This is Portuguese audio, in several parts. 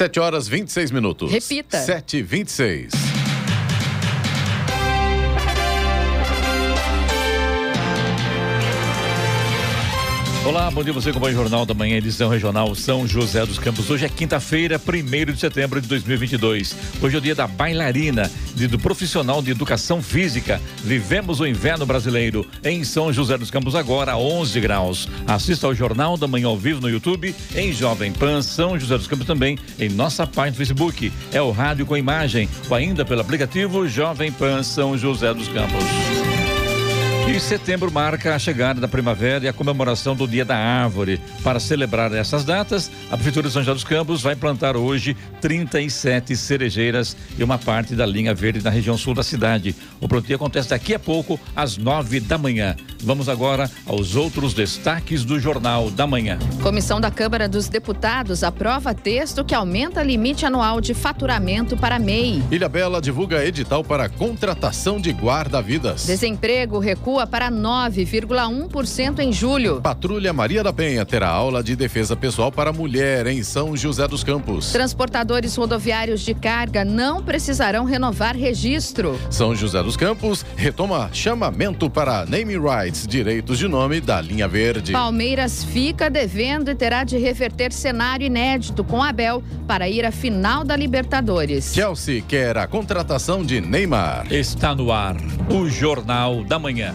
7 horas 26 minutos. Repita. 7 e 26 Olá, bom dia você com o Jornal da Manhã, edição regional São José dos Campos. Hoje é quinta-feira, 1 de setembro de 2022. Hoje é o dia da bailarina, dia do profissional de educação física. Vivemos o inverno brasileiro em São José dos Campos agora, 11 graus. Assista ao Jornal da Manhã ao vivo no YouTube, em Jovem Pan São José dos Campos também, em nossa página no Facebook. É o rádio com imagem ou ainda pelo aplicativo Jovem Pan São José dos Campos. E setembro marca a chegada da primavera e a comemoração do Dia da Árvore. Para celebrar essas datas, a Prefeitura de São José dos Campos vai plantar hoje 37 cerejeiras e uma parte da linha verde na região sul da cidade. O plantio acontece daqui a pouco, às nove da manhã. Vamos agora aos outros destaques do Jornal da Manhã. Comissão da Câmara dos Deputados aprova texto que aumenta limite anual de faturamento para MEI. Ilha Bela divulga edital para contratação de guarda-vidas. Desemprego recua para 9,1% em julho. Patrulha Maria da Penha terá aula de defesa pessoal para mulher em São José dos Campos. Transportadores rodoviários de carga não precisarão renovar registro. São José dos Campos retoma chamamento para name rights, direitos de nome da linha verde. Palmeiras fica devendo e terá de reverter cenário inédito com Abel para ir à final da Libertadores. Chelsea quer a contratação de Neymar. Está no ar o Jornal da Manhã.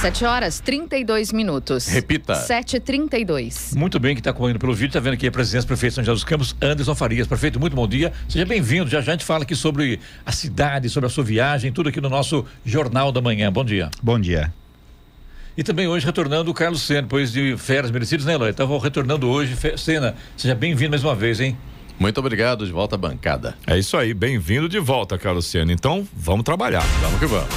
7 horas 32 minutos. Repita. 7h32. Muito bem, que está correndo pelo vídeo, está vendo aqui a presidência do prefeito São José dos Campos, Anderson Farias. Prefeito, muito bom dia. Seja bem-vindo. Já já a gente fala aqui sobre a cidade, sobre a sua viagem, tudo aqui no nosso Jornal da Manhã. Bom dia. Bom dia. E também hoje retornando o Carlos Sena, depois de férias merecidas, né, Eloy? Estava retornando hoje. Sena, seja bem-vindo mais uma vez, hein? Muito obrigado, de volta à bancada. É isso aí, bem-vindo de volta, Carlos Senna. Então, vamos trabalhar. Vamos que vamos.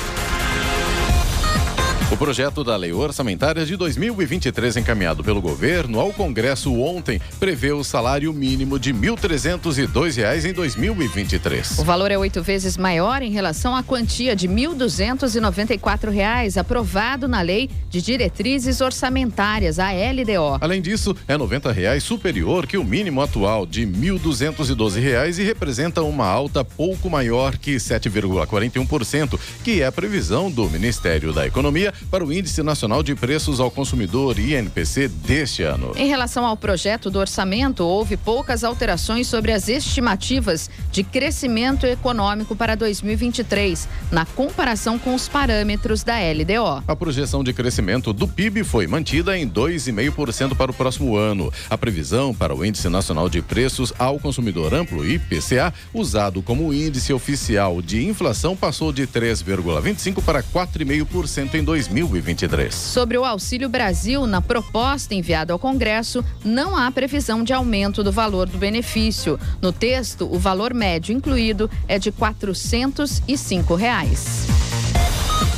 O projeto da Lei Orçamentária de 2023, encaminhado pelo governo ao Congresso ontem, prevê o salário mínimo de R$ 1.302 em 2023. O valor é oito vezes maior em relação à quantia de R$ 1.294 aprovado na Lei de Diretrizes Orçamentárias, a LDO. Além disso, é 90 reais superior que o mínimo atual de R$ 1.212 e representa uma alta pouco maior que 7,41%, que é a previsão do Ministério da Economia para o Índice Nacional de Preços ao Consumidor INPC deste ano. Em relação ao projeto do orçamento, houve poucas alterações sobre as estimativas de crescimento econômico para 2023, na comparação com os parâmetros da LDO. A projeção de crescimento do PIB foi mantida em 2,5% para o próximo ano. A previsão para o Índice Nacional de Preços ao Consumidor Amplo, IPCA, usado como índice oficial de inflação, passou de 3,25% para 4,5% em 2023. 2023. Sobre o Auxílio Brasil, na proposta enviada ao Congresso, não há previsão de aumento do valor do benefício. No texto, o valor médio incluído é de 405 reais.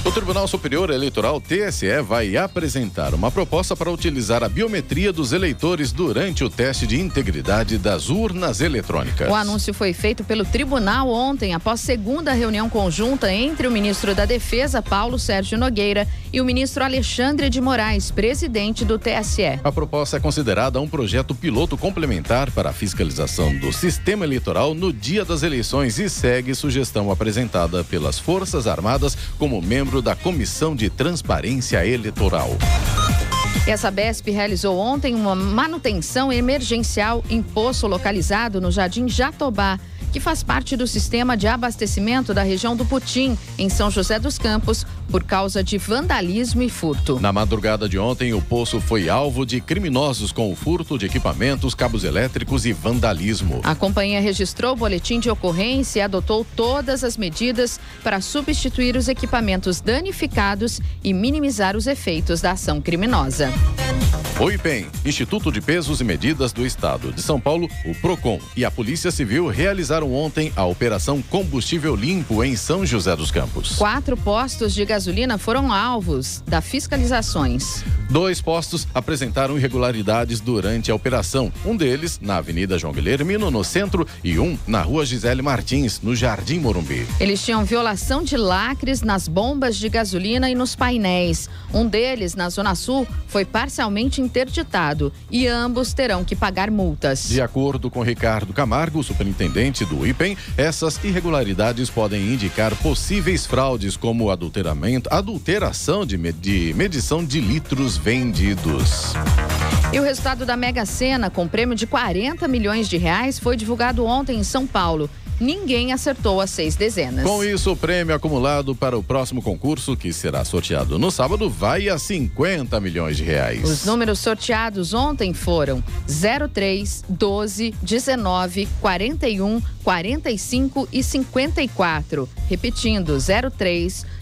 O Tribunal Superior Eleitoral TSE vai apresentar uma proposta para utilizar a biometria dos eleitores durante o teste de integridade das urnas eletrônicas. O anúncio foi feito pelo tribunal ontem, após segunda reunião conjunta entre o ministro da Defesa, Paulo Sérgio Nogueira, e o ministro Alexandre de Moraes, presidente do TSE. A proposta é considerada um projeto piloto complementar para a fiscalização do sistema eleitoral no dia das eleições e segue sugestão apresentada pelas Forças Armadas como membro da Comissão de Transparência Eleitoral. Essa BESP realizou ontem uma manutenção emergencial em poço localizado no Jardim Jatobá que faz parte do sistema de abastecimento da região do Putim, em São José dos Campos, por causa de vandalismo e furto. Na madrugada de ontem, o poço foi alvo de criminosos com o furto de equipamentos, cabos elétricos e vandalismo. A companhia registrou o boletim de ocorrência e adotou todas as medidas para substituir os equipamentos danificados e minimizar os efeitos da ação criminosa. O IPEM, Instituto de Pesos e Medidas do Estado de São Paulo, o PROCON e a Polícia Civil realizaram ontem a Operação Combustível Limpo em São José dos Campos. Quatro postos de gasolina foram alvos da fiscalizações. Dois postos apresentaram irregularidades durante a operação. Um deles na Avenida João Guilhermino, no centro, e um na Rua Gisele Martins, no Jardim Morumbi. Eles tinham violação de lacres nas bombas de gasolina e nos painéis. Um deles, na Zona Sul, foi parcialmente interditado e ambos terão que pagar multas. De acordo com Ricardo Camargo, superintendente do IPEM, essas irregularidades podem indicar possíveis fraudes como adulteramento, adulteração de, de medição de litros vendidos. E o resultado da Mega Sena, com prêmio de 40 milhões de reais, foi divulgado ontem em São Paulo ninguém acertou as seis dezenas. Com isso, o prêmio acumulado para o próximo concurso, que será sorteado no sábado, vai a 50 milhões de reais. Os números sorteados ontem foram 03, 12, 19, 41, 45 e 54. Repetindo, 03, 12,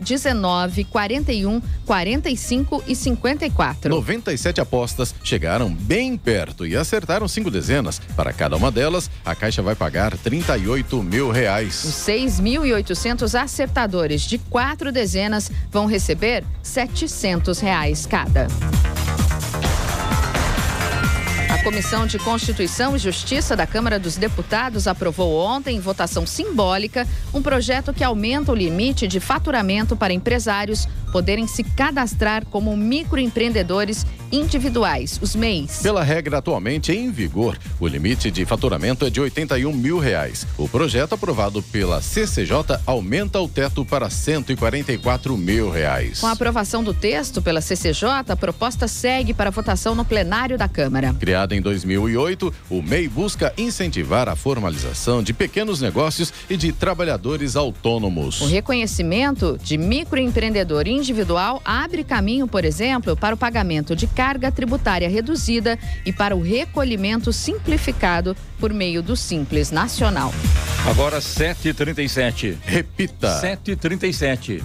19, 41, 45 e 54. 97 apostas chegaram bem perto e acertaram cinco dezenas. Para cada uma delas, a Caixa vai pagar 38 mil reais. Os 6.800 acertadores de quatro dezenas vão receber 700 reais cada. A Comissão de Constituição e Justiça da Câmara dos Deputados aprovou ontem, em votação simbólica, um projeto que aumenta o limite de faturamento para empresários poderem se cadastrar como microempreendedores individuais, os MEIs. Pela regra atualmente em vigor, o limite de faturamento é de 81 mil reais. O projeto aprovado pela CCJ aumenta o teto para 144 mil reais. Com a aprovação do texto pela CCJ, a proposta segue para votação no plenário da Câmara. Criada em 2008, o MEI busca incentivar a formalização de pequenos negócios e de trabalhadores autônomos. O reconhecimento de microempreendedor individual abre caminho, por exemplo, para o pagamento de carga tributária reduzida e para o recolhimento simplificado por meio do Simples Nacional. Agora 7h37. Repita. 7h37.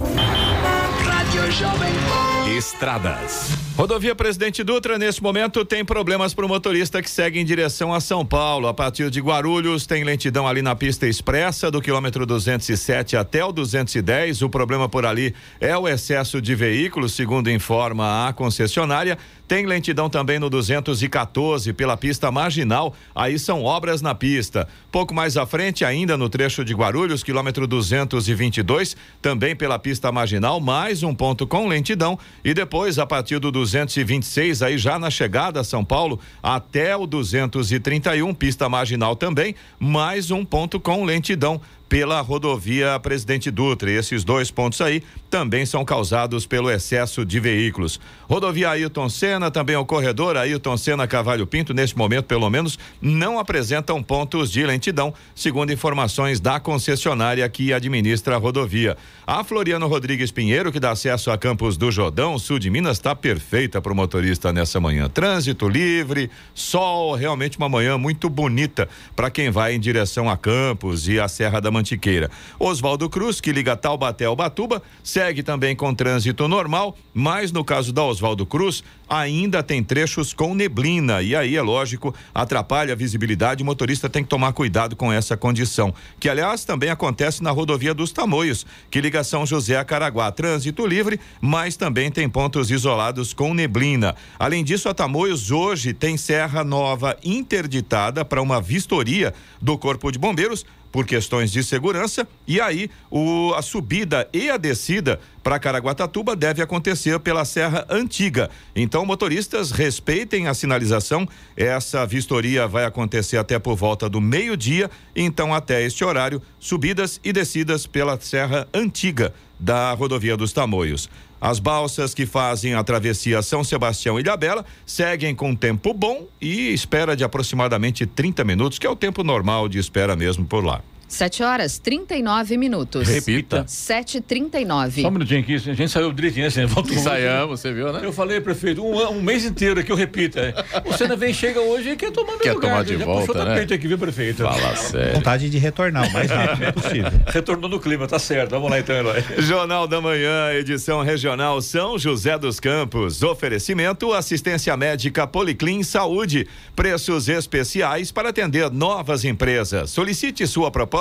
Rádio Jovem Estradas. Rodovia Presidente Dutra, nesse momento, tem problemas para o motorista que segue em direção a São Paulo. A partir de Guarulhos, tem lentidão ali na pista expressa, do quilômetro 207 até o 210. O problema por ali é o excesso de veículos, segundo informa a concessionária. Tem lentidão também no 214 pela pista marginal. Aí são obras na pista. Pouco mais à frente, ainda no trecho de Guarulhos, quilômetro 222, também pela pista marginal, mais um ponto com lentidão. E depois, a partir do 226, aí já na chegada a São Paulo, até o 231, pista marginal também, mais um ponto com lentidão pela rodovia Presidente Dutra. E esses dois pontos aí também são causados pelo excesso de veículos. Rodovia Ailton Senna, também o corredor Ailton Senna Cavalho Pinto, neste momento, pelo menos, não apresentam pontos de lentidão, segundo informações da concessionária que administra a rodovia. A Floriano Rodrigues Pinheiro, que dá acesso a Campos do Jordão, sul de Minas, está perfeita para o motorista nessa manhã. Trânsito livre, sol, realmente uma manhã muito bonita para quem vai em direção a Campos e a Serra da Mantiqueira. Oswaldo Cruz, que liga Taubaté ao Batuba, segue também com trânsito normal, mas no caso da Oswaldo Cruz, ainda tem trechos com neblina e aí é lógico, atrapalha a visibilidade, o motorista tem que tomar cuidado com essa condição, que aliás também acontece na rodovia dos Tamoios, que liga São José a Caraguá, trânsito livre, mas também tem pontos isolados com neblina. Além disso, a Tamoios hoje tem Serra Nova interditada para uma vistoria do Corpo de Bombeiros por questões de segurança e aí o, a subida e a descida para Caraguatatuba deve acontecer pela Serra Antiga. Então, motoristas, respeitem a sinalização. Essa vistoria vai acontecer até por volta do meio-dia. Então, até este horário, subidas e descidas pela Serra Antiga da rodovia dos Tamoios. As balsas que fazem a travessia São Sebastião e Ilhabela seguem com tempo bom e espera de aproximadamente 30 minutos, que é o tempo normal de espera mesmo por lá. 7 horas 39 minutos. Repita. 7h39. Só um minutinho aqui, a gente saiu direitinho, assim, voltou. Ensaiamos, você viu, né? Eu falei, prefeito, um, um mês inteiro que eu repita. O Senna vem, chega hoje e quer tomar meu Quer lugar. tomar de Já volta, puxou né? tapete aqui, viu, prefeito? Fala sério. Vontade de retornar o mais rápido possível. Retornou no clima, tá certo. Vamos lá então, Eloy. Jornal da Manhã, edição regional São José dos Campos. Oferecimento assistência médica Policlin Saúde. Preços especiais para atender novas empresas. Solicite sua proposta.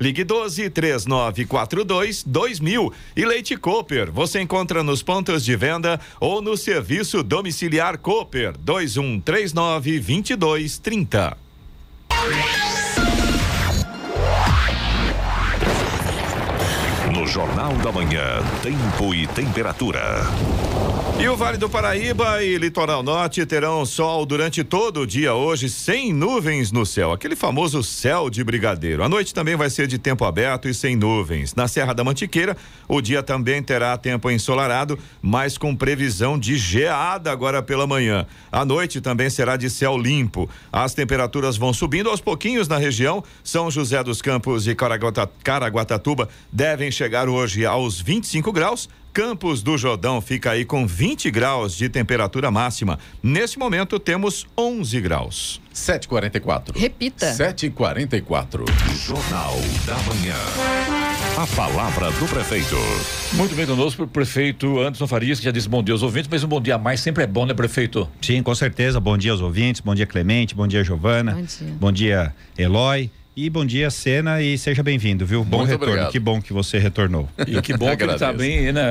Ligue 12 3942 2000. E Leite Cooper. Você encontra nos pontos de venda ou no serviço domiciliar Cooper 2139 2230. No Jornal da Manhã, tempo e temperatura. E o Vale do Paraíba e Litoral Norte terão sol durante todo o dia hoje, sem nuvens no céu, aquele famoso céu de brigadeiro. A noite também vai ser de tempo aberto e sem nuvens. Na Serra da Mantiqueira, o dia também terá tempo ensolarado, mas com previsão de geada agora pela manhã. A noite também será de céu limpo. As temperaturas vão subindo aos pouquinhos na região. São José dos Campos e Caraguata- Caraguatatuba devem chegar hoje aos 25 graus. Campos do Jordão fica aí com 20 graus de temperatura máxima. Nesse momento temos 11 graus. 7h44. Repita. 7h44. Jornal da Manhã. A palavra do prefeito. Muito bem conosco, o prefeito Anderson Farias, que já disse bom dia aos ouvintes, mas um bom dia a mais sempre é bom, né, prefeito? Sim, com certeza. Bom dia aos ouvintes, bom dia Clemente, bom dia Giovana, Bom dia. bom dia Eloy e bom dia Sena e seja bem-vindo, viu? Bom Muito retorno, obrigado. que bom que você retornou. E que bom que ele tá bem, né?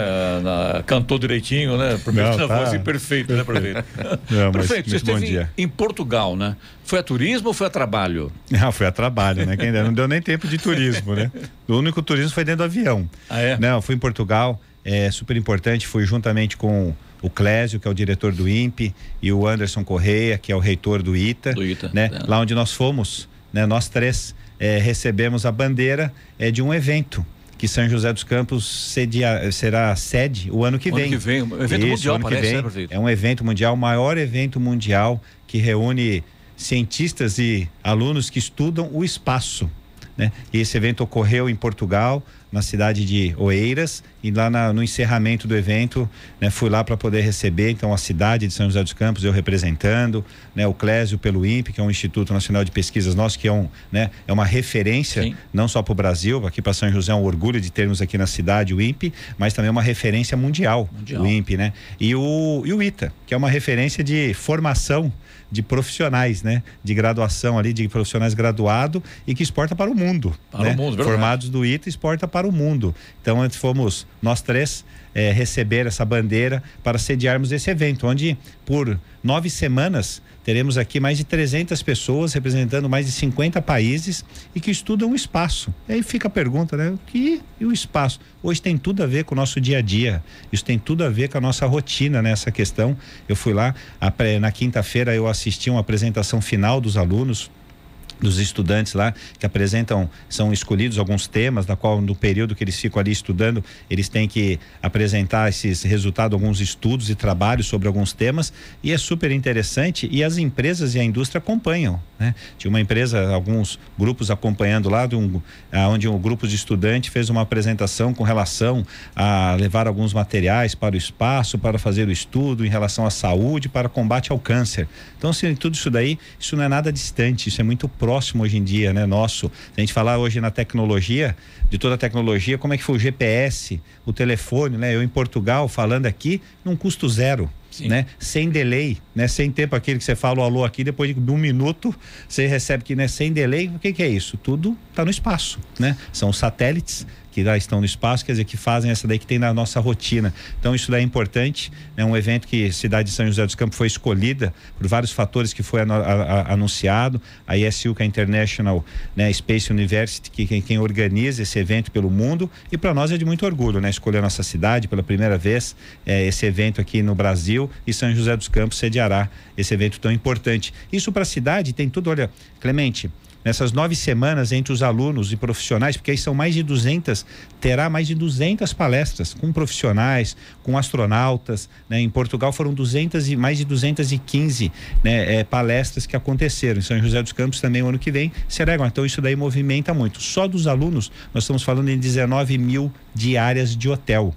Na, cantou direitinho, né? Prefeito, Não, na tá. voz perfeito, né, prefeito? Não, mas prefeito, você muito bom esteve dia. em Portugal, né? Foi a turismo ou foi a trabalho? Ah, foi a trabalho, né? Quem não deu nem tempo de turismo, né? O único turismo foi dentro do avião. Ah, é? Não, fui em Portugal, é super importante, fui juntamente com o Clésio, que é o diretor do INPE, e o Anderson Correia, que é o reitor do ITA, Do ITA, né? é. Lá onde nós fomos, né? Nós três é, recebemos a bandeira é, de um evento que São Ciência dos Campos cedia- será sede o ano que O ano vem. que vem, um evento mundial, ano que parece, vem. né, prefeito? É um evento mundial, o maior evento mundial que reúne cientistas e alunos que estudam o espaço. Né? E esse evento ocorreu em Portugal, na cidade de Oeiras, e lá na- no encerramento do evento, né, fui lá para poder receber, então, a cidade de São José dos Campos, eu representando, né, o Clésio pelo INPE, que é um Instituto Nacional de Pesquisas nosso, que é, um, né, é uma referência, Sim. não só para o Brasil, aqui para São José é um orgulho de termos aqui na cidade o INPE, mas também uma referência mundial, Mundial. o INPE, né? E o, e o ITA, que é uma referência de formação de profissionais, né? De graduação ali, de profissionais graduado e que exporta para o mundo. Para né? o mundo, verdade. Formados do ITA exporta para o mundo. Então, antes fomos nós três eh, receber essa bandeira para sediarmos esse evento, onde por nove semanas teremos aqui mais de 300 pessoas representando mais de 50 países e que estudam o espaço. E aí fica a pergunta, né? O que e o espaço? Hoje tem tudo a ver com o nosso dia a dia. Isso tem tudo a ver com a nossa rotina nessa questão. Eu fui lá na quinta-feira eu assisti uma apresentação final dos alunos dos estudantes lá que apresentam são escolhidos alguns temas da qual no período que eles ficam ali estudando eles têm que apresentar esses resultados alguns estudos e trabalhos sobre alguns temas. E é super interessante e as empresas e a indústria acompanham né? Tinha uma empresa alguns grupos acompanhando lá de um onde um grupo de estudantes fez uma apresentação com relação a levar alguns materiais para o espaço para fazer o estudo em relação à saúde para combate ao câncer. Então assim tudo isso daí isso não é nada distante isso é muito próximo hoje em dia né nosso a gente falar hoje na tecnologia de toda a tecnologia como é que foi o GPS o telefone né eu em Portugal falando aqui num custo zero Sim. né? Sem delay, né? Sem tempo aquele que você fala o alô aqui, depois de um minuto você recebe que né? sem delay. O que, que é isso? Tudo está no espaço, né? São satélites que lá estão no espaço, quer dizer, que fazem essa daí que tem na nossa rotina. Então isso daí é importante, é né? um evento que a cidade de São José dos Campos foi escolhida por vários fatores que foi a, a, anunciado, a ISU, que é a International né, Space University, que quem, quem organiza esse evento pelo mundo, e para nós é de muito orgulho, né? Escolher a nossa cidade pela primeira vez, é, esse evento aqui no Brasil, e São José dos Campos sediará esse evento tão importante. Isso para a cidade tem tudo, olha, Clemente, nessas nove semanas entre os alunos e profissionais, porque aí são mais de 200, terá mais de 200 palestras com profissionais, com astronautas. Né? Em Portugal foram 200 e mais de 215 né, é, palestras que aconteceram. Em São José dos Campos também o ano que vem será igual. Então isso daí movimenta muito. Só dos alunos nós estamos falando em 19 mil diárias de hotel.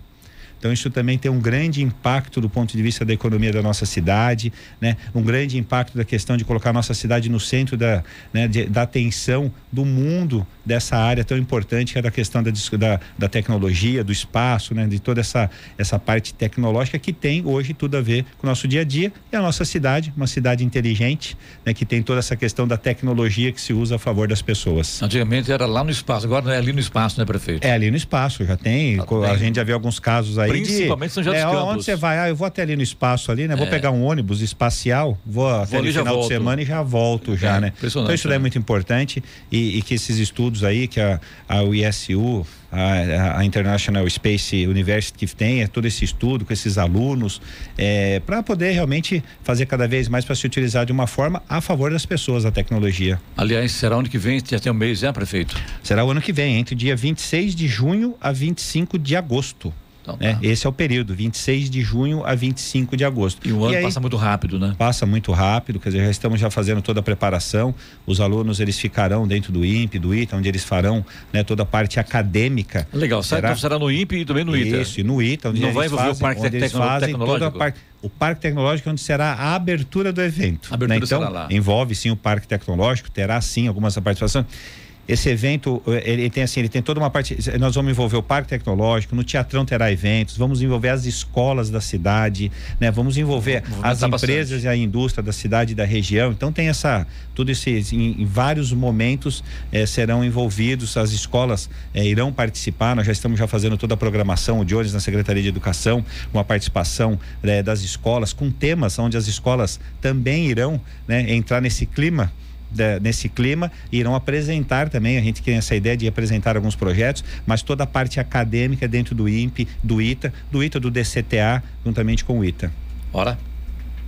Então isso também tem um grande impacto do ponto de vista da economia da nossa cidade, né? Um grande impacto da questão de colocar a nossa cidade no centro da, né, de, da atenção do mundo dessa área tão importante que é da questão da, da, da, tecnologia, do espaço, né? De toda essa essa parte tecnológica que tem hoje tudo a ver com o nosso dia a dia e a nossa cidade, uma cidade inteligente, né? Que tem toda essa questão da tecnologia que se usa a favor das pessoas. Antigamente era lá no espaço, agora é ali no espaço, né, prefeito? É ali no espaço, já tem, ah, a gente já viu alguns casos aí Principalmente de, São José é, dos Campos. Onde você vai? Ah, eu vou até ali no espaço ali, né? Vou é. pegar um ônibus espacial, vou, vou até ali final de semana e já volto já, é, né? Então isso é muito importante e, e, que esses estudos aí que a, a ISU a, a, International Space University que tem é todo esse estudo com esses alunos é, para poder realmente fazer cada vez mais para se utilizar de uma forma a favor das pessoas a tecnologia. Aliás, será ano que vem? Já tem um mês, já, prefeito? Será o ano que vem, entre dia 26 de junho a 25 de agosto. Então, né? tá. Esse é o período, 26 de junho a 25 de agosto. E o ano e aí, passa muito rápido, né? Passa muito rápido, quer dizer, já estamos já fazendo toda a preparação. Os alunos eles ficarão dentro do INPE, do ITA, onde eles farão né, toda a parte acadêmica. Legal, será? Será no INPE e também no ITA. Isso, e no ITA, onde Não eles vai envolver fazem, o Parque onde eles fazem toda a parte o Parque Tecnológico é onde será a abertura do evento. A abertura né? Então, envolve sim o Parque Tecnológico, terá sim algumas participações. Esse evento, eh, ele tem assim, ele tem toda uma parte. Nós vamos envolver o Parque Tecnológico, no Teatrão terá eventos, vamos envolver as escolas da cidade, né? Vamos envolver vamos as empresas bastante. e a indústria da cidade e da região. Então tem essa, tudo isso em, em vários momentos eh, serão envolvidos, as escolas eh, irão participar. Nós já estamos já fazendo toda a programação, o Jones na Secretaria de Educação, com a participação das escolas, com temas onde as escolas também irão né, entrar nesse clima da, nesse clima irão apresentar também, a gente tem essa ideia de apresentar alguns projetos, mas toda a parte acadêmica dentro do INPE, do ITA, do ITA, do DCTA, juntamente com o ITA. Ora.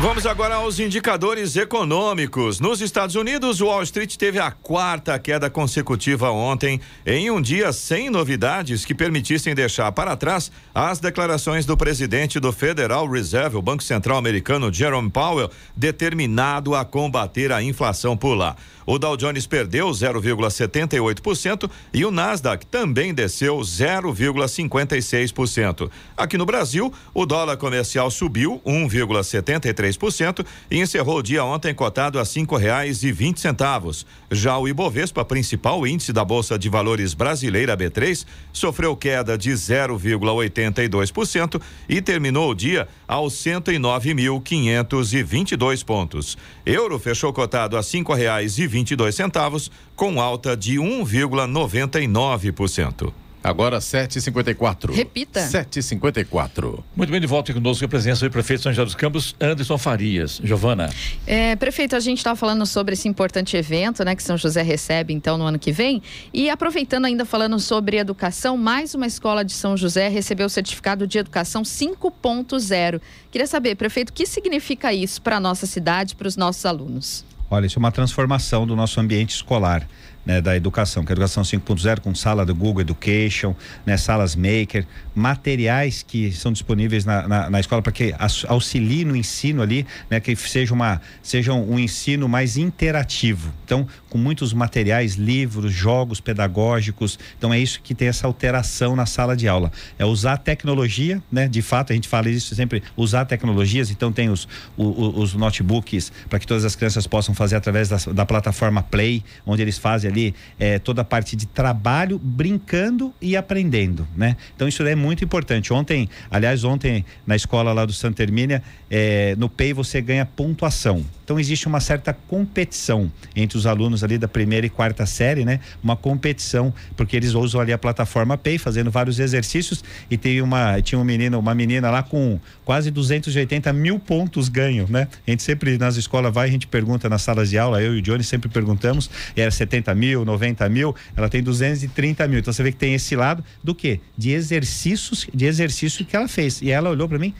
Vamos agora aos indicadores econômicos. Nos Estados Unidos, Wall Street teve a quarta queda consecutiva ontem, em um dia sem novidades que permitissem deixar para trás as declarações do presidente do Federal Reserve, o Banco Central Americano, Jerome Powell, determinado a combater a inflação por lá. O Dow Jones perdeu 0,78% e o Nasdaq também desceu 0,56%. Aqui no Brasil, o dólar comercial subiu 1,73% e encerrou o dia ontem cotado a cinco reais e vinte centavos. Já o Ibovespa, principal índice da Bolsa de Valores brasileira B3, sofreu queda de 0,82% e terminou o dia aos 109.522 pontos. Euro fechou cotado a cinco reais e 22 centavos, com alta de 1,99%. Agora 7h54. Repita. 7h54. Muito bem, de volta conosco a presença do prefeito de São José dos Campos, Anderson Farias. Giovana. É, prefeito, a gente estava falando sobre esse importante evento, né, que São José recebe então no ano que vem. E aproveitando ainda falando sobre educação, mais uma escola de São José recebeu o certificado de educação 5.0. Queria saber, prefeito, o que significa isso para a nossa cidade, para os nossos alunos? Olha, isso é uma transformação do nosso ambiente escolar. né, da educação, que é a educação 5.0 com sala do Google Education, né, salas Maker, materiais que são disponíveis na, na, na escola para que auxilie no ensino ali, né, que seja uma seja um ensino mais interativo. Então, com muitos materiais, livros, jogos pedagógicos. Então é isso que tem essa alteração na sala de aula. É usar tecnologia, né? De fato, a gente fala isso sempre, usar tecnologias. Então tem os, os, os notebooks para que todas as crianças possam fazer através da, da plataforma Play, onde eles fazem ali é, toda a parte de trabalho, brincando e aprendendo, né? Então isso é muito importante. Ontem, aliás, ontem na escola lá do Santa Hermínia, é, no Pay você ganha pontuação. Então existe uma certa competição entre os alunos ali da primeira e quarta série, né? Uma competição, porque eles usam ali a plataforma Pay, fazendo vários exercícios e tem uma, tinha um menino, uma menina lá com quase 280 mil pontos ganho, né? A gente sempre nas escolas vai, a gente pergunta nas salas de aula, eu e o Johnny sempre perguntamos, era 70 mil, 90 mil, ela tem 230 mil. Então você vê que tem esse lado do que? De exercícios, de exercício que ela fez. E ela olhou para mim,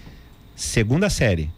segunda série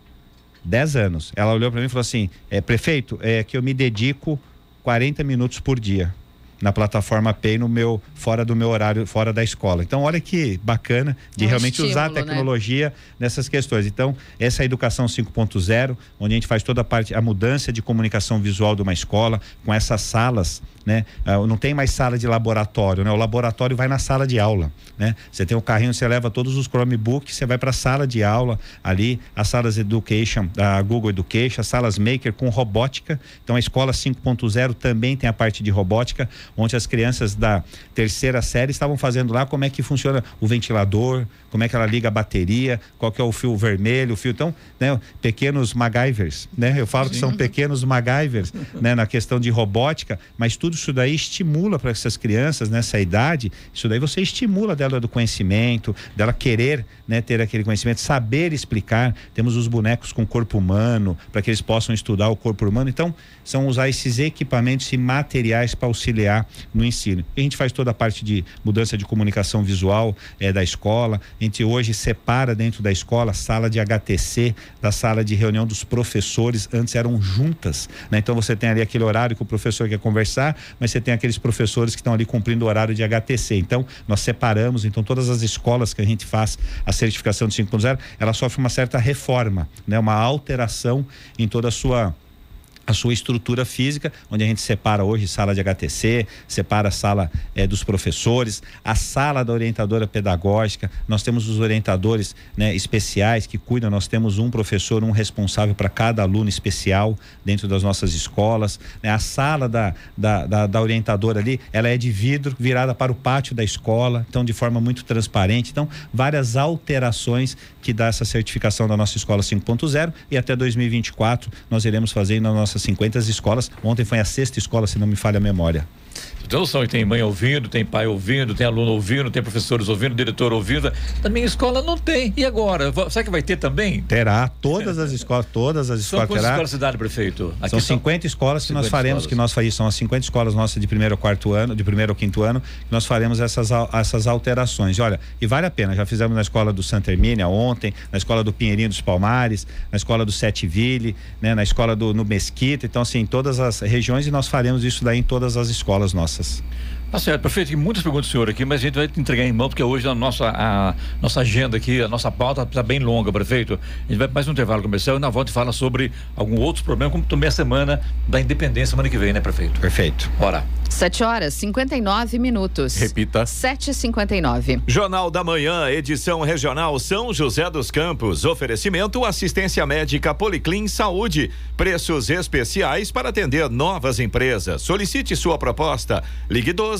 10 anos. Ela olhou para mim e falou assim: é, prefeito, é que eu me dedico 40 minutos por dia na plataforma Pay no meu fora do meu horário, fora da escola. Então, olha que bacana de é um realmente estímulo, usar a né? tecnologia né? nessas questões. Então, essa é a educação 5.0, onde a gente faz toda a parte a mudança de comunicação visual de uma escola com essas salas né? Ah, não tem mais sala de laboratório, né? O laboratório vai na sala de aula, né? Você tem o carrinho, você leva todos os Chromebooks, você vai para a sala de aula ali, as salas Education, a Google Education, as salas Maker com robótica. Então a escola 5.0 também tem a parte de robótica, onde as crianças da terceira série estavam fazendo lá como é que funciona o ventilador, como é que ela liga a bateria, qual que é o fio vermelho, o fio então, né? Pequenos MacGyvers, né? Eu falo Sim. que são pequenos MacGyvers, né? Na questão de robótica, mas tudo isso daí estimula para essas crianças nessa idade, isso daí você estimula dela do conhecimento, dela querer né, ter aquele conhecimento, saber explicar. Temos os bonecos com corpo humano, para que eles possam estudar o corpo humano. Então, são usar esses equipamentos e materiais para auxiliar no ensino. E a gente faz toda a parte de mudança de comunicação visual é, da escola. A gente hoje separa dentro da escola a sala de HTC da sala de reunião dos professores. Antes eram juntas. Né? Então você tem ali aquele horário que o professor quer conversar, mas você tem aqueles professores que estão ali cumprindo o horário de HTC. Então nós separamos. Então todas as escolas que a gente faz a certificação de 5.0, ela sofre uma certa reforma, né? uma alteração em toda a sua a sua estrutura física, onde a gente separa hoje sala de HTC, separa a sala eh, dos professores, a sala da orientadora pedagógica. Nós temos os orientadores né, especiais que cuidam, nós temos um professor, um responsável para cada aluno especial dentro das nossas escolas. Né? A sala da, da, da, da orientadora ali, ela é de vidro, virada para o pátio da escola, então de forma muito transparente. Então, várias alterações que dá essa certificação da nossa escola 5.0 e até 2024 nós iremos fazer na nossa 50 escolas. Ontem foi a sexta escola, se não me falha a memória. Tem noção, tem mãe ouvindo, tem pai ouvindo, tem aluno ouvindo, tem professores ouvindo, diretor ouvindo. Da minha escola não tem. E agora? Será que vai ter também? Terá. Todas as escolas, todas as escolas São terá. escolas cidade, prefeito? Aqui são 50 escolas que nós faremos, escolas. que nós faremos, são as 50 escolas nossas de primeiro ao quarto ano, de primeiro ao quinto ano, que nós faremos essas, essas alterações. E olha, e vale a pena, já fizemos na escola do Santa Hermínia ontem, na escola do Pinheirinho dos Palmares, na escola do Sete Ville, né, na escola do no Mesquita, então assim, em todas as regiões e nós faremos isso daí em todas as escolas nossas. finanzas? Tá certo, prefeito, tem muitas perguntas do senhor aqui, mas a gente vai te entregar em mão, porque hoje a nossa, a, nossa agenda aqui, a nossa pauta está bem longa, prefeito. A gente vai mais um intervalo comercial e na volta fala sobre algum outros problemas, como também a semana da independência, semana que vem, né, prefeito? Perfeito. Bora. 7 horas 59 minutos. Repita. 7h59. Jornal da Manhã, edição regional São José dos Campos. Oferecimento assistência médica Policlin Saúde. Preços especiais para atender novas empresas. Solicite sua proposta. Ligue 12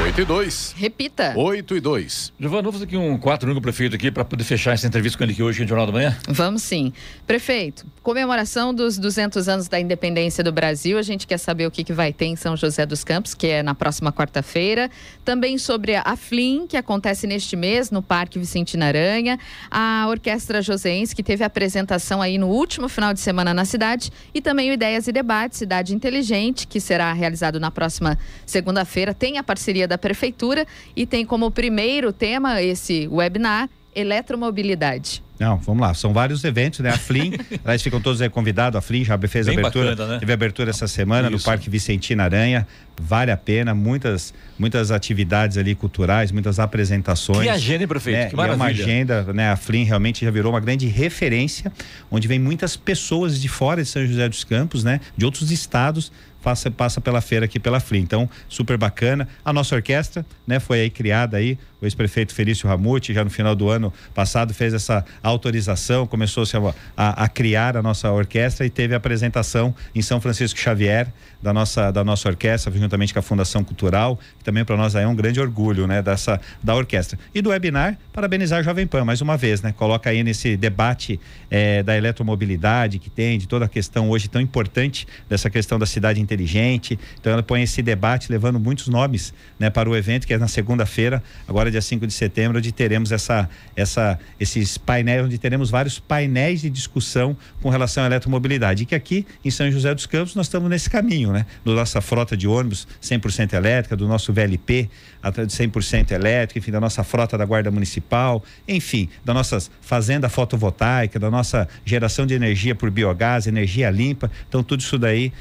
8 e 2. Repita. 8 e 2. Giovana, vamos aqui um quatro número prefeito aqui para poder fechar essa entrevista com ele aqui hoje no Jornal da Manhã. Vamos sim. Prefeito, comemoração dos 200 anos da independência do Brasil. A gente quer saber o que, que vai ter em São José dos Campos, que é na próxima quarta-feira. Também sobre a FLIM, que acontece neste mês no Parque Vicentina Aranha. A Orquestra Joséense, que teve apresentação aí no último final de semana na cidade. E também o Ideias e Debates, Cidade Inteligente, que será realizado na próxima segunda-feira. Tem a parceria da Prefeitura e tem como primeiro tema esse webinar eletromobilidade. Não, vamos lá, são vários eventos, né? A FLIM, elas ficam todos aí convidados, a FLIM já fez Bem abertura, bacana, né? teve abertura essa semana Isso. no Parque Vicentina Aranha, vale a pena, muitas muitas atividades ali culturais, muitas apresentações. Que agenda, hein, prefeito? né? Que E é uma maravilha. agenda, né? A FLIM realmente já virou uma grande referência, onde vem muitas pessoas de fora de São José dos Campos, né? De outros estados, passa, passa pela feira aqui pela FLIM. Então, super bacana. A nossa orquestra, né? Foi aí criada aí, o ex-prefeito Felício Ramute, já no final do ano passado, fez essa autorização, começou -se a, a, a criar a nossa orquestra e teve a apresentação em São Francisco Xavier da nossa, da nossa orquestra, juntamente com a Fundação Cultural, que também para nós é um grande orgulho, né? Dessa, da orquestra. E do webinar, parabenizar a Jovem Pan, mais uma vez, né? Coloca aí nesse debate eh, da eletromobilidade que tem, de toda a questão hoje tão importante dessa questão da cidade inteligente. Então ela põe esse debate levando muitos nomes, né? Para o evento que é na segunda-feira, agora dia 5 de setembro, onde teremos essa, essa, esses painéis, onde teremos vários painéis de discussão com relação à eletromobilidade. E que aqui em São José dos Campos nós estamos nesse caminho, né? Da nossa frota de ônibus 100% elétrica, do nosso VLP até de 100% elétrica, enfim, da nossa frota da Guarda Municipal, enfim, da nossa fazenda fotovoltaica, da nossa geração de energia por biogás, energia limpa. Então, tudo isso daí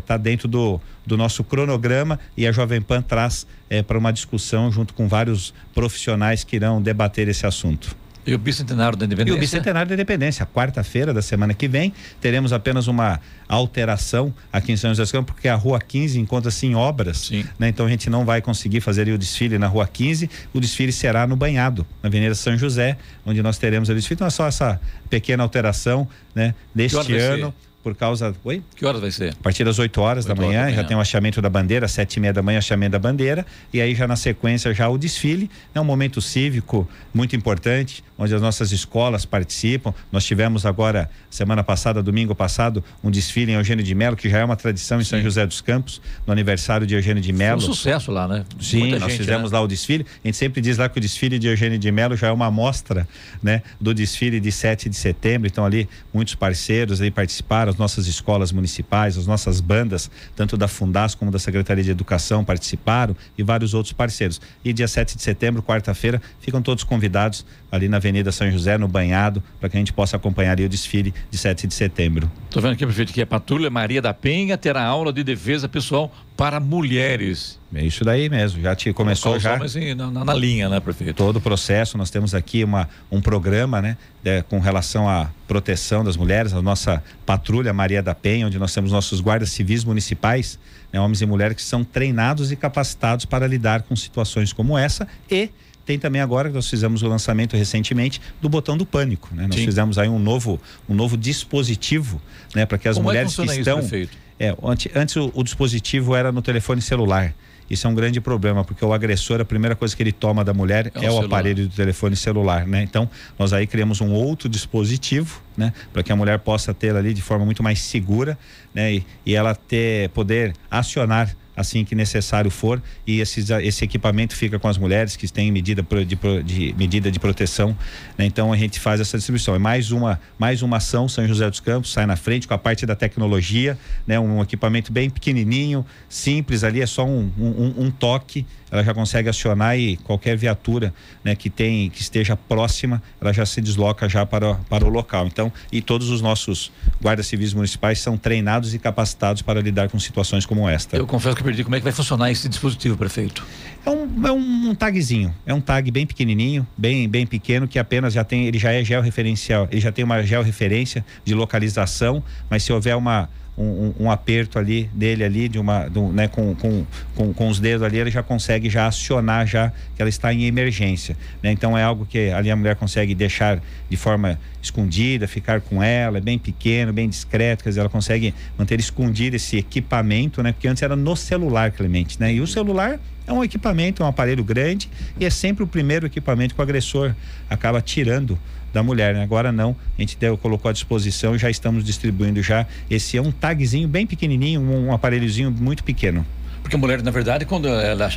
está dentro do, do nosso cronograma e a Jovem Pan traz para uma discussão junto com vários profissionais que irão debater esse assunto. E o bicentenário da E independência? o bicentenário da independência, quarta-feira da semana que vem, teremos apenas uma alteração aqui em São José dos Campos, porque a Rua 15 encontra-se em obras, né? Então a gente não vai conseguir fazer o desfile na Rua 15, o desfile será no Banhado, na Avenida São José, onde nós teremos o desfile. Então é só essa pequena alteração, né? Deste vai ser? Por causa. Oi? Que horas vai ser? A partir das 8 horas da 8 horas manhã, da já manhã. tem o achamento da bandeira, sete e meia da manhã, achamento da bandeira, e aí já na sequência já o desfile, é um momento cívico muito importante, onde as nossas escolas participam. Nós tivemos agora, semana passada, domingo passado, um desfile em Eugênio de Melo, que já é uma tradição em São Sim. José dos Campos, no aniversário de Eugênio de Foi um Melo. sucesso lá, né? Sim, Muita nós gente, fizemos né? lá o desfile. A gente sempre diz lá que o desfile de Eugênio de Melo já é uma amostra, né, do desfile de 7 de setembro. Então ali muitos parceiros aí participaram, as nossas escolas municipais, as nossas bandas, tanto da Fundas como da Secretaria de Educação participaram e vários outros parceiros. E dia 7 de setembro, quarta-feira, ficam todos convidados ali na Avenida São José, no banhado, para que a gente possa acompanhar o desfile de 7 de setembro. Tô vendo aqui, prefeito, que a Patrulha Maria da Penha terá aula de defesa pessoal para mulheres. É isso daí mesmo. Já te começou já. em- na, na- na linha, né, prefeito? todo o processo. Nós temos aqui uma, um programa, né, com relação à proteção das mulheres, a nossa patrulha Maria da Penha, onde nós temos nossos guardas civis municipais, né, homens e mulheres que são treinados e capacitados para lidar com situações como essa e tem também agora que nós fizemos o lançamento recentemente do botão do pânico, né? Nós Sim. fizemos aí um novo um novo dispositivo, né, para que as Como é que mulheres que isso, estão prefeito? É, antes, antes o, o dispositivo era no telefone celular. Isso é um grande problema, porque o agressor, a primeira coisa que ele toma da mulher É é, o o aparelho do telefone celular, né? Então, nós aí criamos um outro dispositivo, né? Para que a mulher possa ter ali de forma muito mais segura, né? E, e ela ter, poder acionar assim que necessário for e esses, esse equipamento fica com as mulheres que têm medida de, de medida de proteção né? então a gente faz essa distribuição é mais uma mais uma ação São José dos Campos sai na frente com a parte da tecnologia né um equipamento bem pequenininho simples ali é só um, um, um toque ela já consegue acionar e qualquer viatura né, que tem que esteja próxima ela já se desloca já para, para o local. Então e todos os nossos guardas civis municipais são treinados e capacitados para lidar com situações como esta. Eu confesso que perdi. Como é que vai funcionar esse dispositivo, prefeito. é um, é um tagzinho, é um tag bem pequenininho, bem bem pequeno que apenas já tem, ele já é georreferencial, ele já tem uma georreferência de localização, mas se houver uma um, um- aperto ali dele ali de uma do, né, com, com, com, com os dedos ali ele já consegue já acionar já que ela está em emergência né? então é algo que ali a mulher consegue deixar de forma escondida ficar com ela é bem pequeno bem discreto quer dizer ela consegue manter escondido esse equipamento né porque antes era no celular Clemente né e o celular É um equipamento, é um aparelho grande e é sempre o primeiro equipamento que o agressor acaba tirando da mulher. Né? Agora não, a gente deu, colocou à disposição, já estamos distribuindo já. Esse é um tagzinho bem pequenininho, um, um aparelhozinho muito pequeno. Porque a mulher, na verdade, quando ela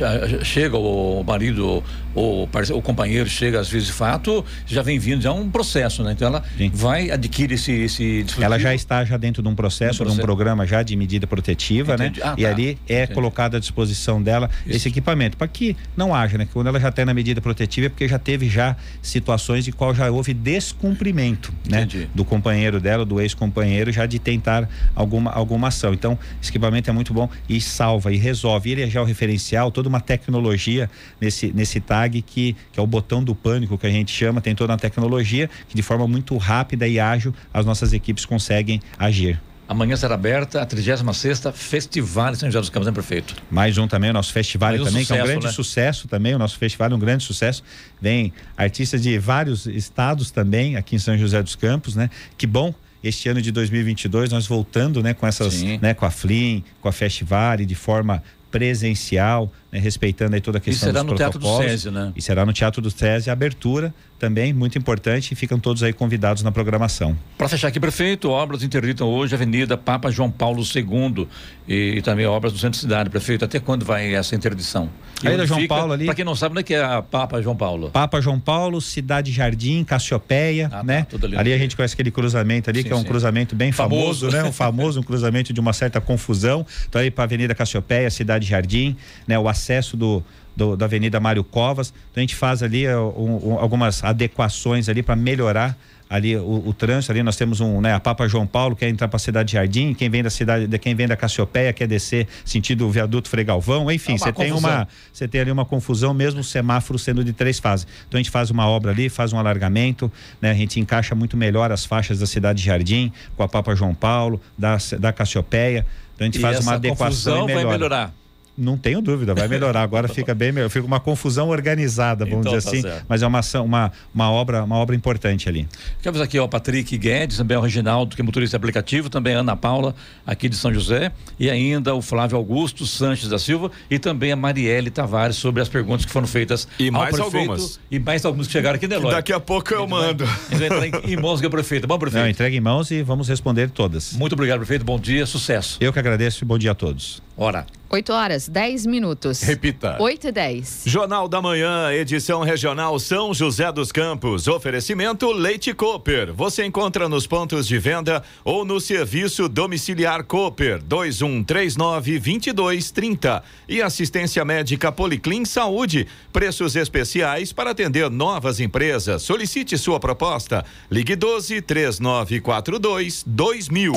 chega, o marido ou o companheiro chega, às vezes, de fato, já vem vindo já um processo, né? Então ela Sim. vai adquirir esse, esse Ela já está já dentro de um processo, de um programa já de medida protetiva, né? Entendi. né? Ah, e tá. ali é Entendi. colocado à disposição dela Isso. esse equipamento, para que não haja, né? Quando ela já está na medida protetiva é porque já teve já situações de qual já houve descumprimento, né? Entendi. Do companheiro dela, do ex-companheiro, já de tentar alguma, alguma ação. Então, esse equipamento é muito bom e salva e resolve. Ele é já o referencial, toda uma tecnologia nesse, nesse tag que, que é o botão do pânico que a gente chama, tem toda uma tecnologia que de forma muito rápida e ágil as nossas equipes conseguem agir. Amanhã será aberta a 36 Festival de São José dos Campos, né, prefeito? Mais um também, o nosso festival um também, sucesso, que é um grande né? sucesso também. O nosso festival é um grande sucesso. Vem artistas de vários estados também aqui em São José dos Campos, né? Que bom este ano de 2022 nós voltando né com essas Sim. né com a Flim com a Festival de forma presencial, né, respeitando aí toda a questão e será no Teatro do SESI, né? E será no Teatro do SESI a abertura também muito importante e ficam todos aí convidados na programação. Para fechar aqui, prefeito, obras interditam hoje Avenida Papa João Paulo II e, e, também obras do centro da cidade, prefeito. Até quando vai essa interdição? E aí da João fica, Paulo ali. Para quem não sabe, onde é que é a Papa João Paulo? Papa João Paulo, Cidade Jardim, Cassiopeia, ah, tá, né? ali, ali a gente conhece aquele cruzamento ali, sim, que é um sim. cruzamento bem famoso, famoso, né? Um famoso, um cruzamento de uma certa confusão. Então aí para Avenida Cassiopeia, Cidade Jardim, né? O acesso do do, da Avenida Mário Covas. Então a gente faz ali uh, um, um, algumas adequações ali para melhorar ali o, o, trânsito. Ali nós temos um né a Papa João Paulo quer entrar para a cidade de Jardim quem vem da cidade de quem vem da Cassiopeia quer descer sentido viaduto Fregalvão enfim é você é tem uma você tem ali uma confusão mesmo o semáforo sendo de três fases. Então a gente faz uma obra ali faz um alargamento né a gente encaixa muito melhor as faixas da cidade de Jardim com a Papa João Paulo da da Cassiopeia. Então a gente e faz uma adequação e melhora. vai melhorar não tenho dúvida, vai melhorar. Agora fica bem melhor. Fica uma confusão organizada, vamos então, dizer tá assim. Certo. Mas é uma, uma, uma, obra, uma obra importante ali. Temos aqui o Patrick Guedes, também o Reginaldo, que é motorista aplicativo, também a Ana Paula, aqui de São José, e ainda o Flávio Augusto Sanches da Silva e também a Marielle Tavares sobre as perguntas que foram feitas e mais prefeito, algumas. E mais algumas que chegaram aqui, Lóia? Daqui a pouco eu mando. Vai, em, em mãos do prefeito. Bom, prefeito? Não, entrega em mãos e vamos responder todas. Muito obrigado, prefeito. Bom dia, sucesso. Eu que agradeço e bom dia a todos. Ora. 8 horas, 10 minutos. Repita. 8 e 10. Jornal da Manhã, edição regional São José dos Campos. Oferecimento Leite Cooper. Você encontra nos pontos de venda ou no serviço domiciliar Cooper 2139 2230. E assistência médica Policlin Saúde. Preços especiais para atender novas empresas. Solicite sua proposta. Ligue 12 3942 2000.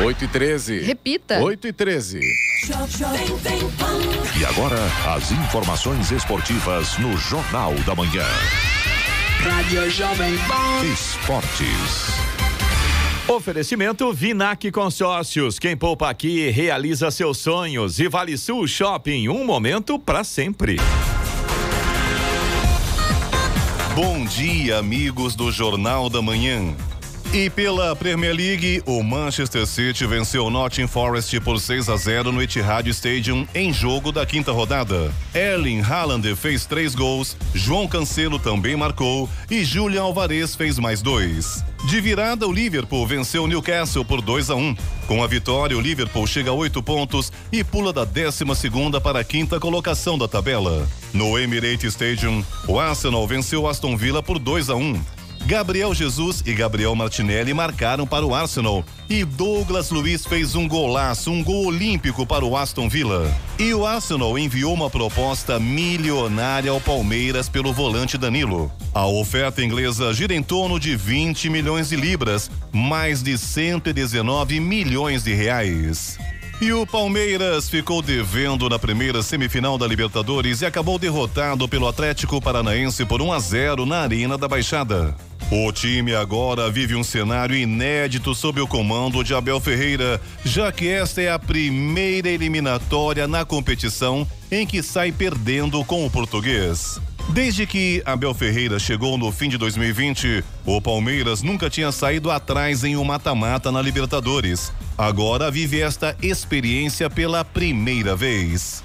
8 e 13. Repita. 8 e 13. E agora, as informações esportivas no Jornal da Manhã. Rádio Jovem Pan. Esportes. Oferecimento Vinac Consórcios. Quem poupa aqui realiza seus sonhos. E Vale Sul Shopping, um momento para sempre. Bom dia, amigos do Jornal da Manhã. E pela Premier League, o Manchester City venceu o Nottingham Forest por 6 a 0 no Etihad Stadium em jogo da quinta rodada. Erling Haaland fez três gols, João Cancelo também marcou e Julian Alvarez fez mais dois. De virada, o Liverpool venceu o Newcastle por 2 a 1. Com a vitória, o Liverpool chega a oito pontos e pula da 12 segunda para a quinta colocação da tabela. No Emirates Stadium, o Arsenal venceu Aston Villa por 2 a 1. Gabriel Jesus e Gabriel Martinelli marcaram para o Arsenal e Douglas Luiz fez um golaço, um gol olímpico para o Aston Villa. E o Arsenal enviou uma proposta milionária ao Palmeiras pelo volante Danilo. A oferta inglesa gira em torno de 20 milhões de libras, mais de 119 milhões de reais. E o Palmeiras ficou devendo na primeira semifinal da Libertadores e acabou derrotado pelo Atlético Paranaense por 1 a 0 na Arena da Baixada. O time agora vive um cenário inédito sob o comando de Abel Ferreira, já que esta é a primeira eliminatória na competição em que sai perdendo com o português. Desde que Abel Ferreira chegou no fim de 2020, o Palmeiras nunca tinha saído atrás em um mata-mata na Libertadores. Agora vive esta experiência pela primeira vez.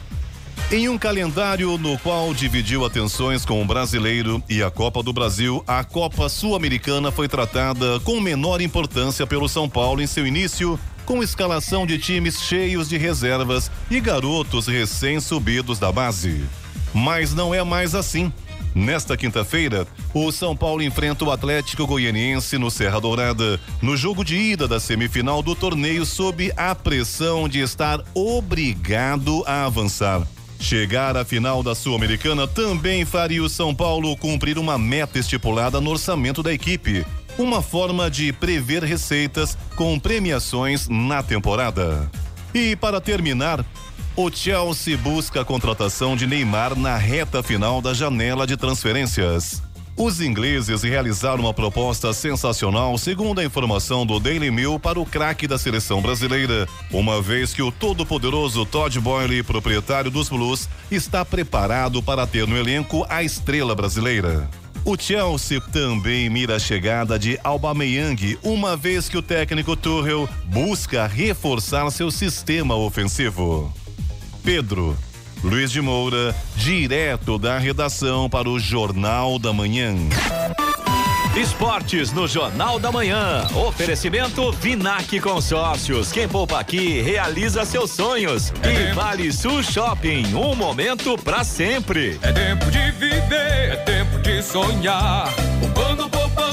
Em um calendário no qual dividiu atenções com o brasileiro e a Copa do Brasil, a Copa Sul-Americana foi tratada com menor importância pelo São Paulo em seu início, com escalação de times cheios de reservas e garotos recém-subidos da base. Mas não é mais assim. Nesta quinta-feira, o São Paulo enfrenta o Atlético Goianiense no Serra Dourada, no jogo de ida da semifinal do torneio, sob a pressão de estar obrigado a avançar. Chegar à final da Sul-Americana também faria o São Paulo cumprir uma meta estipulada no orçamento da equipe. Uma forma de prever receitas com premiações na temporada. E para terminar, o Chelsea busca a contratação de Neymar na reta final da janela de transferências. Os ingleses realizaram uma proposta sensacional, segundo a informação do Daily Mail, para o craque da seleção brasileira, uma vez que o todo-poderoso Todd Boyle, proprietário dos Blues, está preparado para ter no elenco a estrela brasileira. O Chelsea também mira a chegada de Aubameyang, uma vez que o técnico Tuchel busca reforçar seu sistema ofensivo. Pedro Luiz de Moura, direto da redação para o Jornal da Manhã. Esportes no Jornal da Manhã. Oferecimento Vinac Consórcios. Quem poupa aqui realiza seus sonhos. É e tempo. Vale Sul Shopping. Um momento para sempre. É tempo de viver, é tempo de sonhar. Poupando, poupando,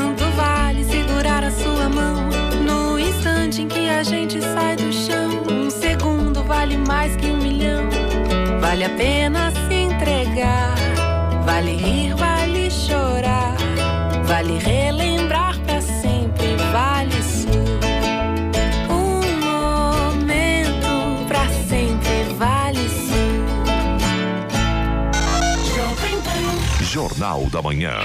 Instante em que a gente sai do chão, um segundo vale mais que um milhão. Vale a pena se entregar. Vale rir, vale chorar. Vale relembrar pra sempre. Vale sul. Um momento pra sempre. Vale sul. Jornal da Manhã.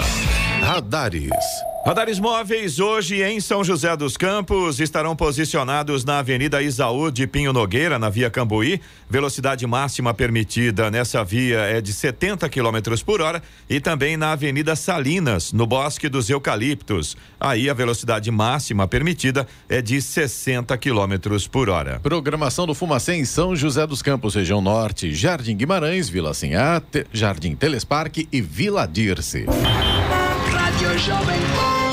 Radares. Radares móveis hoje em São José dos Campos estarão posicionados na Avenida Isaú de Pinho Nogueira, na Via Cambuí. Velocidade máxima permitida nessa via é de 70 km por hora e também na Avenida Salinas, no Bosque dos Eucaliptos. Aí a velocidade máxima permitida é de 60 km por hora. Programação do Fumacê em São José dos Campos, região norte, Jardim Guimarães, Vila Sinhá, Te- Jardim Telesparque e Vila Dirce.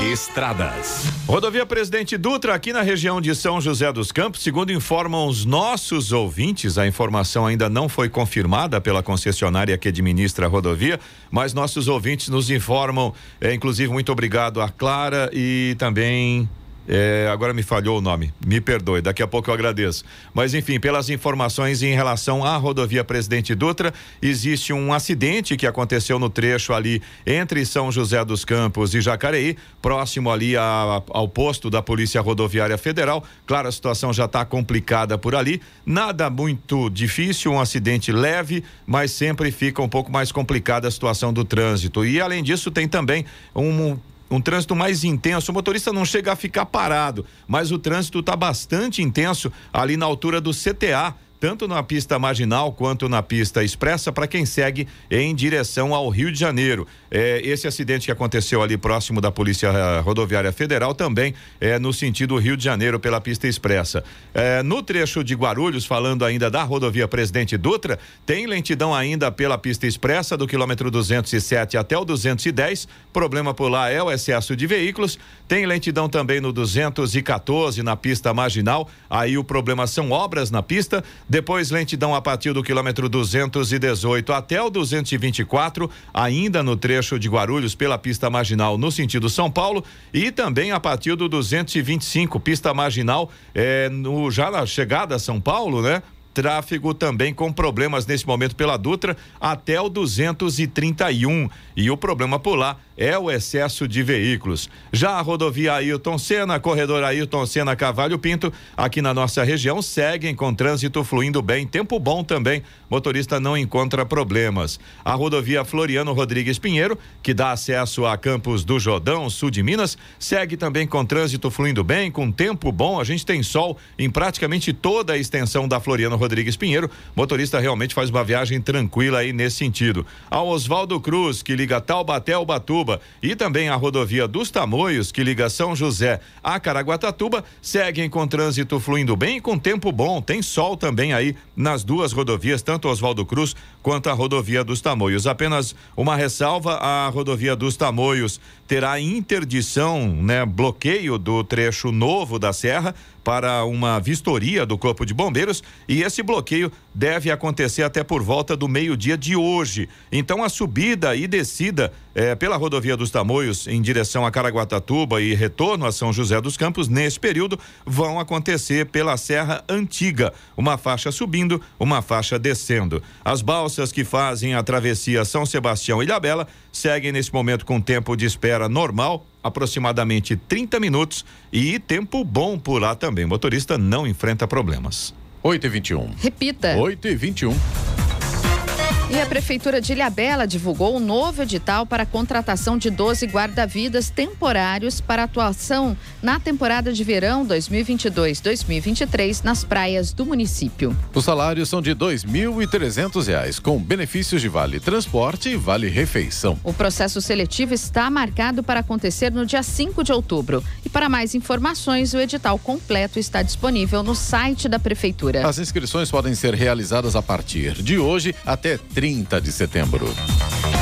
Estradas. Rodovia Presidente Dutra, aqui na região de São José dos Campos, segundo informam os nossos ouvintes, a informação ainda não foi confirmada pela concessionária que administra a rodovia, mas nossos ouvintes nos informam, é, inclusive, muito obrigado a Clara e também. É, agora me falhou o nome, me perdoe, daqui a pouco eu agradeço. Mas enfim, pelas informações em relação à rodovia Presidente Dutra, existe um acidente que aconteceu no trecho ali entre São José dos Campos e Jacareí, próximo ali a- ao posto da Polícia Rodoviária Federal. Claro, a situação já está complicada por ali, nada muito difícil, um acidente leve, mas sempre fica um pouco mais complicada a situação do trânsito. E além disso, tem também um um trânsito mais intenso. O motorista não chega a ficar parado, mas o trânsito está bastante intenso ali na altura do CTA. Tanto na pista marginal quanto na pista expressa, para quem segue em direção ao Rio de Janeiro. É, esse acidente que aconteceu ali próximo da Polícia eh, Rodoviária Federal também é no sentido Rio de Janeiro pela pista expressa. É, no trecho de Guarulhos, falando ainda da rodovia Presidente Dutra, tem lentidão ainda pela pista expressa do quilômetro 207 até o 210. Problema por lá é o excesso de veículos. Tem lentidão também no 214 na pista marginal. Aí o problema são obras na pista. Depois lentidão a partir do quilômetro 218 até o 224, ainda no trecho de Guarulhos pela pista marginal no sentido São Paulo e também a partir do 225 pista marginal é, no já na chegada a São Paulo, né? Tráfego também com problemas nesse momento pela Dutra até o 231. E o problema por lá é o excesso de veículos. Já a rodovia Ailton Senna, corredor Ailton Senna Cavalho Pinto, aqui na nossa região, seguem com trânsito fluindo bem, tempo bom também. Motorista não encontra problemas. A rodovia Floriano Rodrigues Pinheiro, que dá acesso a Campos do Jordão, sul de Minas, segue também com trânsito fluindo bem, com tempo bom. A gente tem sol em praticamente toda a extensão da Floriano Rodrigues Pinheiro. Motorista realmente faz uma viagem tranquila aí nesse sentido. A Oswaldo Cruz, que liga Taubaté ao Batuba, e também a rodovia dos Tamoios, que liga São José a Caraguatatuba, seguem com trânsito fluindo bem e com tempo bom. Tem sol também aí nas duas rodovias, tanto Oswaldo Cruz quanto a rodovia dos Tamoios. Apenas uma ressalva: a rodovia dos Tamoios terá interdição, né, bloqueio do trecho novo da serra para uma vistoria do Corpo de Bombeiros e esse bloqueio deve acontecer até por volta do meio-dia de hoje. Então a subida e descida eh, pela rodovia dos Tamoios em direção a Caraguatatuba e retorno a São José dos Campos nesse período vão acontecer pela Serra Antiga, uma faixa subindo, uma faixa descendo. As balsas que fazem a travessia São Sebastião e Ilhabela seguem nesse momento com tempo de espera normal aproximadamente 30 minutos e tempo bom por lá também. O motorista não enfrenta problemas. 8 e 21. Repita. 8 e 21. E a Prefeitura de Ilhabela divulgou um novo edital para a contratação de 12 guarda-vidas temporários para atuação na temporada de verão 2022-2023 nas praias do município. Os salários são de R$ 2.300, com benefícios de vale transporte e vale refeição. O processo seletivo está marcado para acontecer no dia 5 de outubro. E para mais informações, o edital completo está disponível no site da Prefeitura. As inscrições podem ser realizadas a partir de hoje até 30 de setembro.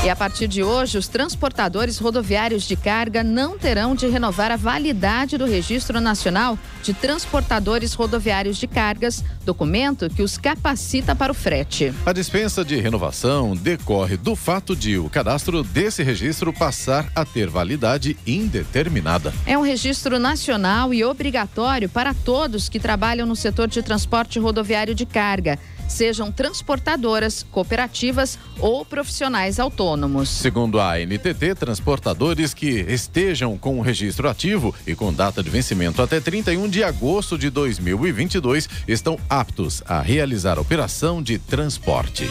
E a partir de hoje, os transportadores rodoviários de carga não terão de renovar a validade do Registro Nacional de Transportadores Rodoviários de Cargas, documento que os capacita para o frete. A dispensa de renovação decorre do fato de o cadastro desse registro passar a ter validade indeterminada. É um registro nacional e obrigatório para todos que trabalham no setor de transporte rodoviário de carga sejam transportadoras, cooperativas ou profissionais autônomos. Segundo a NTT, transportadores que estejam com o registro ativo e com data de vencimento até 31 de agosto de 2022 estão aptos a realizar a operação de transporte.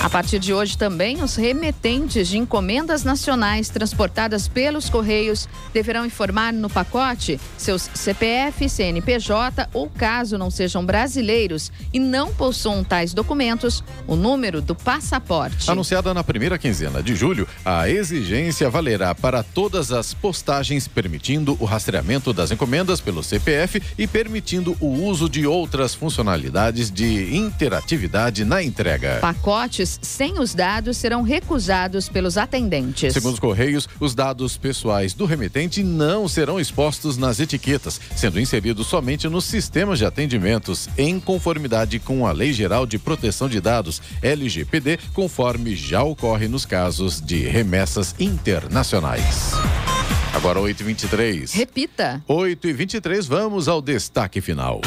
A partir de hoje também, os remetentes de encomendas nacionais transportadas pelos Correios deverão informar no pacote seus CPF, CNPJ ou, caso não sejam brasileiros e não possuam tais documentos, o número do passaporte. Anunciada na primeira quinzena de julho, a exigência valerá para todas as postagens, permitindo o rastreamento das encomendas pelo CPF e permitindo o uso de outras funcionalidades de interatividade na entrega. Pacotes sem os dados serão recusados pelos atendentes. Segundo os Correios, os dados pessoais do remetente não serão expostos nas etiquetas, sendo inseridos somente nos sistemas de atendimentos, em conformidade com a Lei Geral de Proteção de Dados, LGPD, conforme já ocorre nos casos de remessas internacionais. Agora 8h23. Repita. 8h23, vamos ao destaque final.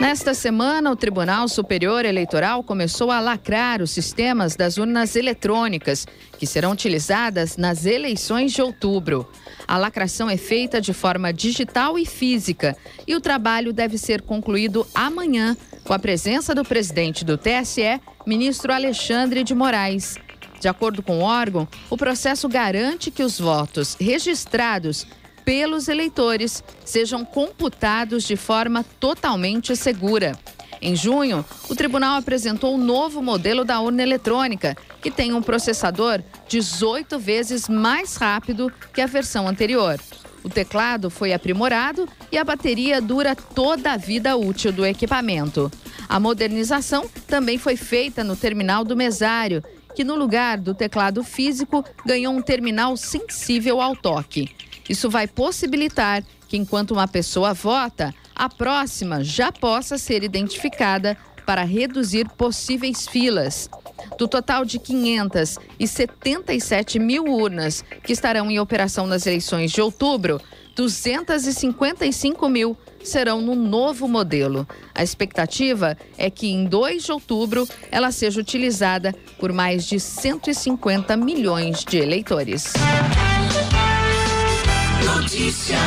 Nesta semana, o Tribunal Superior Eleitoral começou a lacrar os sistemas das urnas eletrônicas, que serão utilizadas nas eleições de outubro. A lacração é feita de forma digital e física e o trabalho deve ser concluído amanhã, com a presença do presidente do TSE, ministro Alexandre de Moraes. De acordo com o órgão, o processo garante que os votos registrados pelos eleitores sejam computados de forma totalmente segura. Em junho, o tribunal apresentou um novo modelo da urna eletrônica, que tem um processador 18 vezes mais rápido que a versão anterior. O teclado foi aprimorado e a bateria dura toda a vida útil do equipamento. A modernização também foi feita no terminal do mesário, que no lugar do teclado físico ganhou um terminal sensível ao toque. Isso vai possibilitar que, enquanto uma pessoa vota, a próxima já possa ser identificada para reduzir possíveis filas. Do total de 577 mil urnas que estarão em operação nas eleições de outubro, 255 mil serão no novo modelo. A expectativa é que em 2 de outubro ela seja utilizada por mais de 150 milhões de eleitores. Notícia.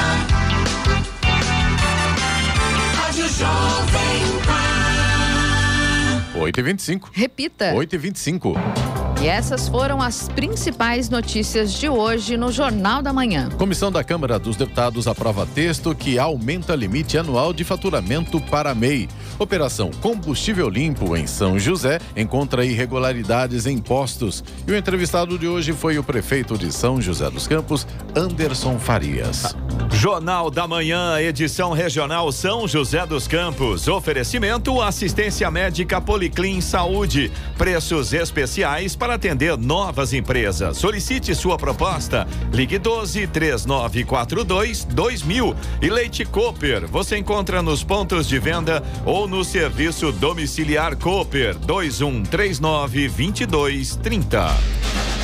Rádio Jovem Pan. 8 e 25 Repita. 8 e 25 E essas foram as principais notícias de hoje no Jornal da Manhã. Comissão da Câmara dos Deputados aprova texto que aumenta limite anual de faturamento para a MEI. Operação Combustível Limpo em São José encontra irregularidades em impostos. E o entrevistado de hoje foi o prefeito de São José dos Campos, Anderson Farias. Jornal da Manhã, edição regional São José dos Campos. Oferecimento assistência médica Policlin Saúde. Preços especiais para atender novas empresas. Solicite sua proposta. Ligue 12 3942 2000. E Leite Cooper. Você encontra nos pontos de venda ou no serviço domiciliar Cooper 2139 2230.